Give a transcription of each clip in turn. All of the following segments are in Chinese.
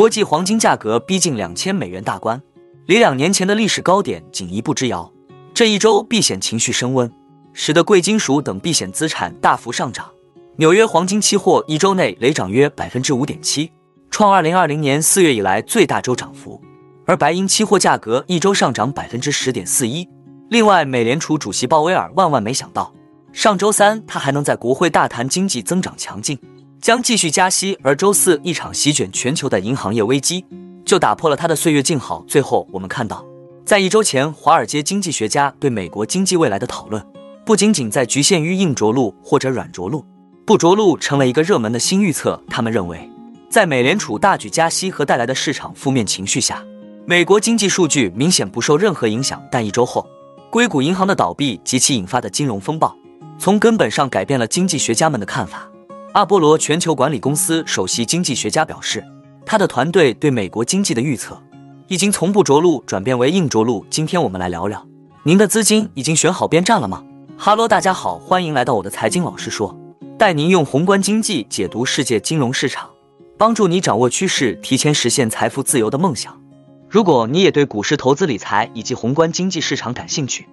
国际黄金价格逼近两千美元大关，离两年前的历史高点仅一步之遥。这一周避险情绪升温，使得贵金属等避险资产大幅上涨。纽约黄金期货一周内累涨约百分之五点七，创二零二零年四月以来最大周涨幅。而白银期货价格一周上涨百分之十点四一。另外，美联储主席鲍威尔万万没想到，上周三他还能在国会大谈经济增长强劲，将继续加息，而周四一场席卷全球的银行业危机就打破了他的岁月静好。最后，我们看到。在一周前，华尔街经济学家对美国经济未来的讨论，不仅仅在局限于硬着陆或者软着陆，不着陆成了一个热门的新预测。他们认为，在美联储大举加息和带来的市场负面情绪下，美国经济数据明显不受任何影响。但一周后，硅谷银行的倒闭及其引发的金融风暴，从根本上改变了经济学家们的看法。阿波罗全球管理公司首席经济学家表示，他的团队对美国经济的预测。已经从不着陆转变为硬着陆。今天我们来聊聊，您的资金已经选好边站了吗哈喽，大家好，欢迎来到我的财经老师说，带您用宏观经济解读世界金融市场，帮助你掌握趋势，提前实现财富自由的梦想。如果你也对股市投资理财以及宏观经济市场感兴趣，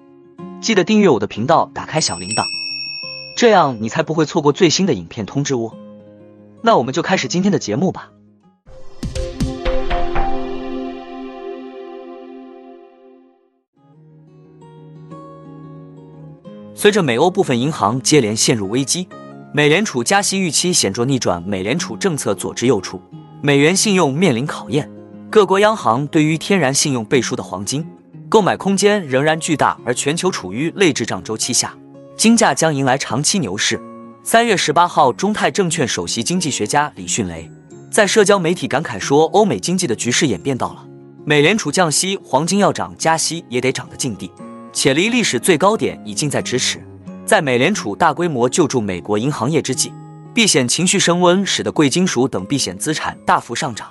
记得订阅我的频道，打开小铃铛，这样你才不会错过最新的影片通知哦。那我们就开始今天的节目吧。随着美欧部分银行接连陷入危机，美联储加息预期显著逆转，美联储政策左支右绌，美元信用面临考验。各国央行对于天然信用背书的黄金购买空间仍然巨大，而全球处于类滞胀周期下，金价将迎来长期牛市。三月十八号，中泰证券首席经济学家李迅雷在社交媒体感慨说：“欧美经济的局势演变到了美联储降息，黄金要涨，加息也得涨的境地。”且离历史最高点已近在咫尺。在美联储大规模救助美国银行业之际，避险情绪升温，使得贵金属等避险资产大幅上涨。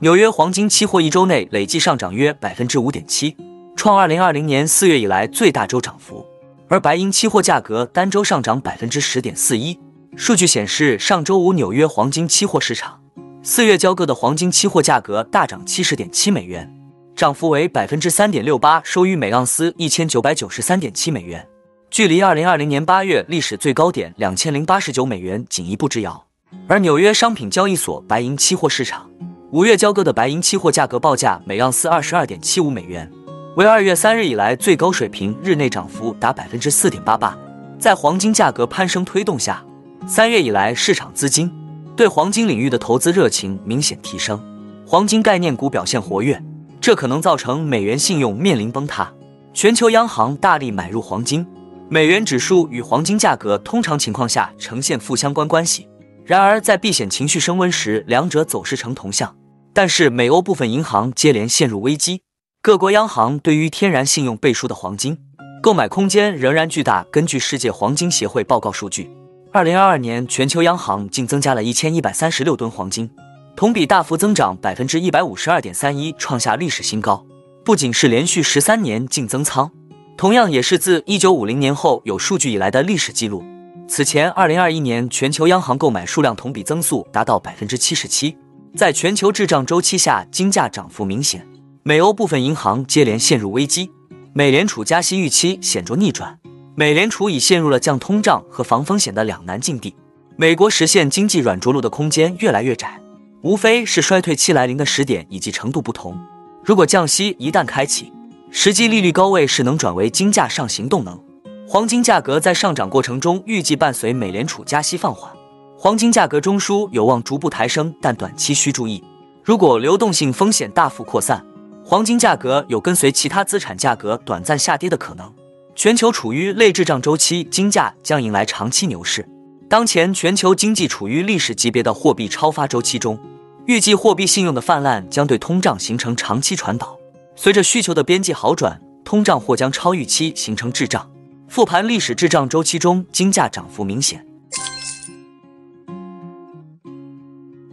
纽约黄金期货一周内累计上涨约百分之五点七，创二零二零年四月以来最大周涨幅。而白银期货价格单周上涨百分之十点四一。数据显示，上周五纽约黄金期货市场四月交割的黄金期货价格大涨七十点七美元。涨幅为百分之三点六八，收于每盎司一千九百九十三点七美元，距离二零二零年八月历史最高点两千零八十九美元仅一步之遥。而纽约商品交易所白银期货市场五月交割的白银期货价格报价每盎司二十二点七五美元，为二月三日以来最高水平，日内涨幅达百分之四点八八。在黄金价格攀升推动下，三月以来市场资金对黄金领域的投资热情明显提升，黄金概念股表现活跃。这可能造成美元信用面临崩塌，全球央行大力买入黄金，美元指数与黄金价格通常情况下呈现负相关关系。然而，在避险情绪升温时，两者走势呈同向。但是，美欧部分银行接连陷入危机，各国央行对于天然信用背书的黄金购买空间仍然巨大。根据世界黄金协会报告数据，二零二二年全球央行净增加了一千一百三十六吨黄金。同比大幅增长百分之一百五十二点三一，创下历史新高。不仅是连续十三年净增仓，同样也是自一九五零年后有数据以来的历史记录。此前，二零二一年全球央行购买数量同比增速达到百分之七十七。在全球滞胀周期下，金价涨幅明显。美欧部分银行接连陷入危机，美联储加息预期显著逆转，美联储已陷入了降通胀和防风险的两难境地。美国实现经济软着陆的空间越来越窄。无非是衰退期来临的时点以及程度不同。如果降息一旦开启，实际利率高位势能转为金价上行动能。黄金价格在上涨过程中预计伴随美联储加息放缓，黄金价格中枢有望逐步抬升，但短期需注意，如果流动性风险大幅扩散，黄金价格有跟随其他资产价格短暂下跌的可能。全球处于类滞胀周期，金价将迎来长期牛市。当前全球经济处于历史级别的货币超发周期中，预计货币信用的泛滥将对通胀形成长期传导。随着需求的边际好转，通胀或将超预期形成滞胀。复盘历史滞胀周期中，金价涨幅明显。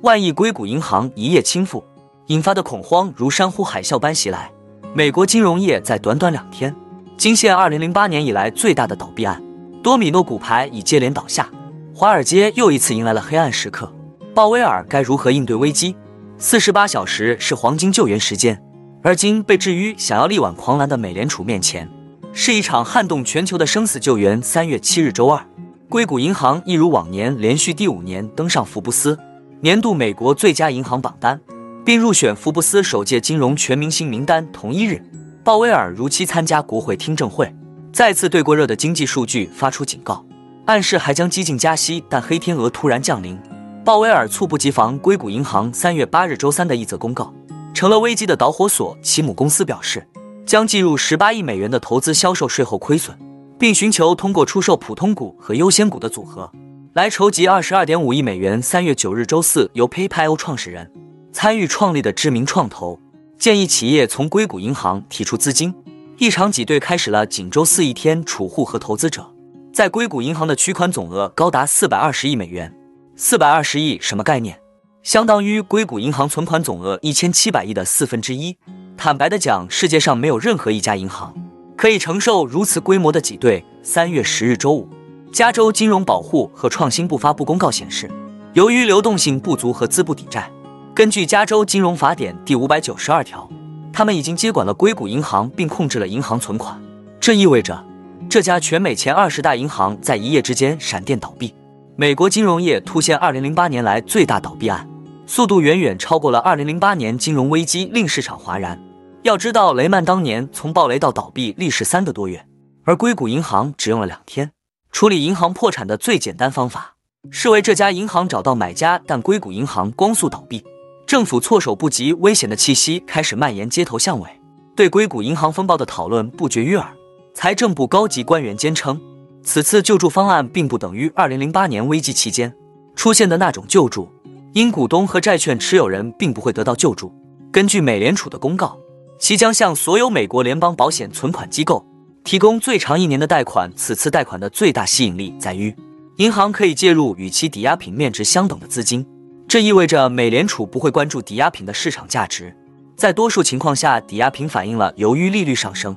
万亿硅谷银行一夜倾覆，引发的恐慌如山呼海啸般袭来。美国金融业在短短两天惊现二零零八年以来最大的倒闭案，多米诺骨牌已接连倒下。华尔街又一次迎来了黑暗时刻，鲍威尔该如何应对危机？四十八小时是黄金救援时间，而今被置于想要力挽狂澜的美联储面前，是一场撼动全球的生死救援。三月七日周二，硅谷银行一如往年连续第五年登上福布斯年度美国最佳银行榜单，并入选福布斯首届金融全明星名单。同一日，鲍威尔如期参加国会听证会，再次对过热的经济数据发出警告，暗示还将激进加息。但黑天鹅突然降临。鲍威尔猝不及防，硅谷银行三月八日周三的一则公告成了危机的导火索。其母公司表示，将计入十八亿美元的投资销售税后亏损，并寻求通过出售普通股和优先股的组合来筹集二十二点五亿美元。三月九日周四，由 PayPal 创始人参与创立的知名创投建议企业从硅谷银行提出资金，一场挤兑开始了。仅周四一天，储户和投资者在硅谷银行的取款总额高达四百二十亿美元。四百二十亿什么概念？相当于硅谷银行存款总额一千七百亿的四分之一。坦白的讲，世界上没有任何一家银行可以承受如此规模的挤兑。三月十日周五，加州金融保护和创新部发布公告显示，由于流动性不足和资不抵债，根据加州金融法典第五百九十二条，他们已经接管了硅谷银行并控制了银行存款。这意味着这家全美前二十大银行在一夜之间闪电倒闭。美国金融业突现2008年来最大倒闭案，速度远远超过了2008年金融危机，令市场哗然。要知道，雷曼当年从暴雷到倒闭历时三个多月，而硅谷银行只用了两天。处理银行破产的最简单方法是为这家银行找到买家，但硅谷银行光速倒闭，政府措手不及，危险的气息开始蔓延街头巷尾，对硅谷银行风暴的讨论不绝于耳。财政部高级官员坚称。此次救助方案并不等于2008年危机期间出现的那种救助，因股东和债券持有人并不会得到救助。根据美联储的公告，其将向所有美国联邦保险存款机构提供最长一年的贷款。此次贷款的最大吸引力在于，银行可以介入与其抵押品面值相等的资金，这意味着美联储不会关注抵押品的市场价值。在多数情况下，抵押品反映了由于利率上升。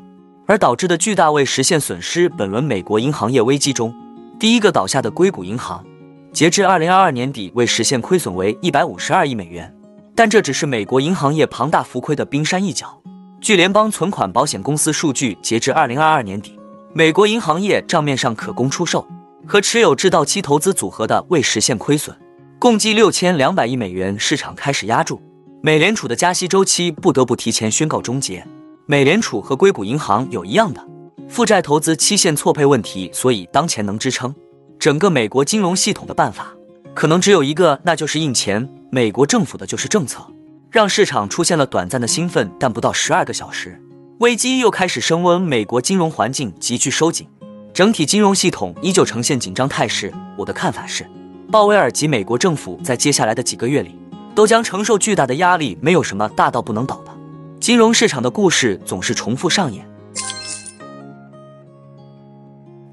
而导致的巨大未实现损失。本轮美国银行业危机中，第一个倒下的硅谷银行，截至二零二二年底未实现亏损为一百五十二亿美元。但这只是美国银行业庞大浮亏的冰山一角。据联邦存款保险公司数据，截至二零二二年底，美国银行业账面上可供出售和持有至到期投资组合的未实现亏损共计六千两百亿美元。市场开始压住美联储的加息周期，不得不提前宣告终结。美联储和硅谷银行有一样的负债投资期限错配问题，所以当前能支撑整个美国金融系统的办法可能只有一个，那就是印钱。美国政府的就是政策，让市场出现了短暂的兴奋，但不到十二个小时，危机又开始升温。美国金融环境急剧收紧，整体金融系统依旧呈现紧张态势。我的看法是，鲍威尔及美国政府在接下来的几个月里都将承受巨大的压力，没有什么大到不能倒的。金融市场的故事总是重复上演。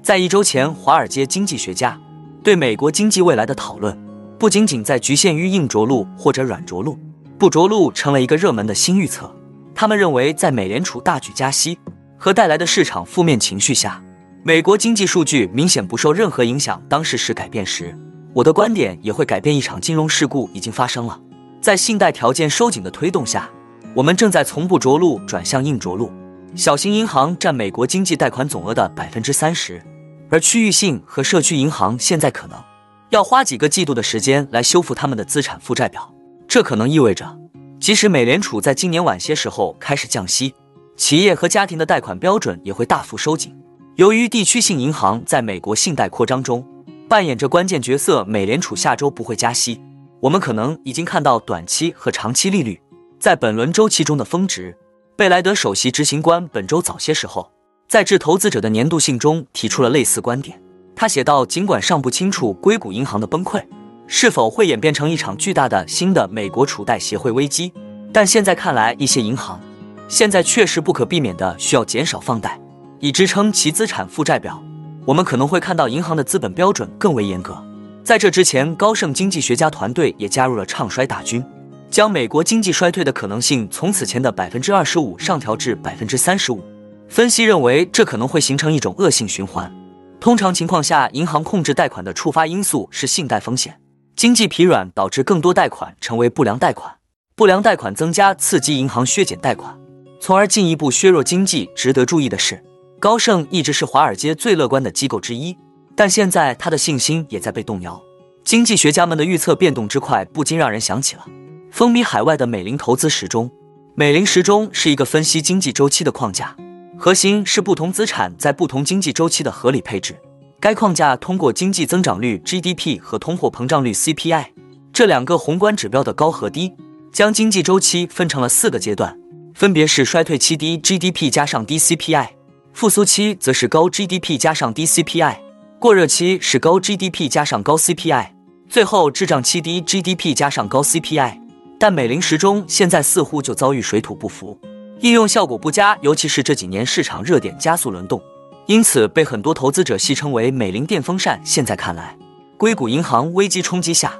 在一周前，华尔街经济学家对美国经济未来的讨论，不仅仅在局限于硬着陆或者软着陆，不着陆成了一个热门的新预测。他们认为，在美联储大举加息和带来的市场负面情绪下，美国经济数据明显不受任何影响。当事实改变时，我的观点也会改变。一场金融事故已经发生了，在信贷条件收紧的推动下。我们正在从不着陆转向硬着陆。小型银行占美国经济贷款总额的百分之三十，而区域性和社区银行现在可能要花几个季度的时间来修复他们的资产负债表。这可能意味着，即使美联储在今年晚些时候开始降息，企业和家庭的贷款标准也会大幅收紧。由于地区性银行在美国信贷扩张中扮演着关键角色，美联储下周不会加息。我们可能已经看到短期和长期利率。在本轮周期中的峰值，贝莱德首席执行官本周早些时候在致投资者的年度信中提出了类似观点。他写道：“尽管尚不清楚硅谷银行的崩溃是否会演变成一场巨大的新的美国储贷协会危机，但现在看来，一些银行现在确实不可避免的需要减少放贷，以支撑其资产负债表。我们可能会看到银行的资本标准更为严格。在这之前，高盛经济学家团队也加入了唱衰大军。”将美国经济衰退的可能性从此前的百分之二十五上调至百分之三十五。分析认为，这可能会形成一种恶性循环。通常情况下，银行控制贷款的触发因素是信贷风险。经济疲软导致更多贷款成为不良贷款，不良贷款增加，刺激银行削减贷款，从而进一步削弱经济。值得注意的是，高盛一直是华尔街最乐观的机构之一，但现在他的信心也在被动摇。经济学家们的预测变动之快，不禁让人想起了风靡海外的美林投资时钟。美林时钟是一个分析经济周期的框架，核心是不同资产在不同经济周期的合理配置。该框架通过经济增长率 GDP 和通货膨胀率 CPI 这两个宏观指标的高和低，将经济周期分成了四个阶段，分别是衰退期低 GDP 加上低 CPI，复苏期则是高 GDP 加上低 CPI，过热期是高 GDP 加上高 CPI，最后滞胀期低 GDP 加上高 CPI。但美林时钟现在似乎就遭遇水土不服，应用效果不佳，尤其是这几年市场热点加速轮动。因此，被很多投资者戏称为“美林电风扇”。现在看来，硅谷银行危机冲击下，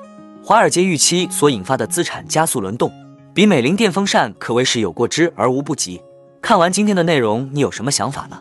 华尔街预期所引发的资产加速轮动，比美林电风扇可谓是有过之而无不及。看完今天的内容，你有什么想法呢？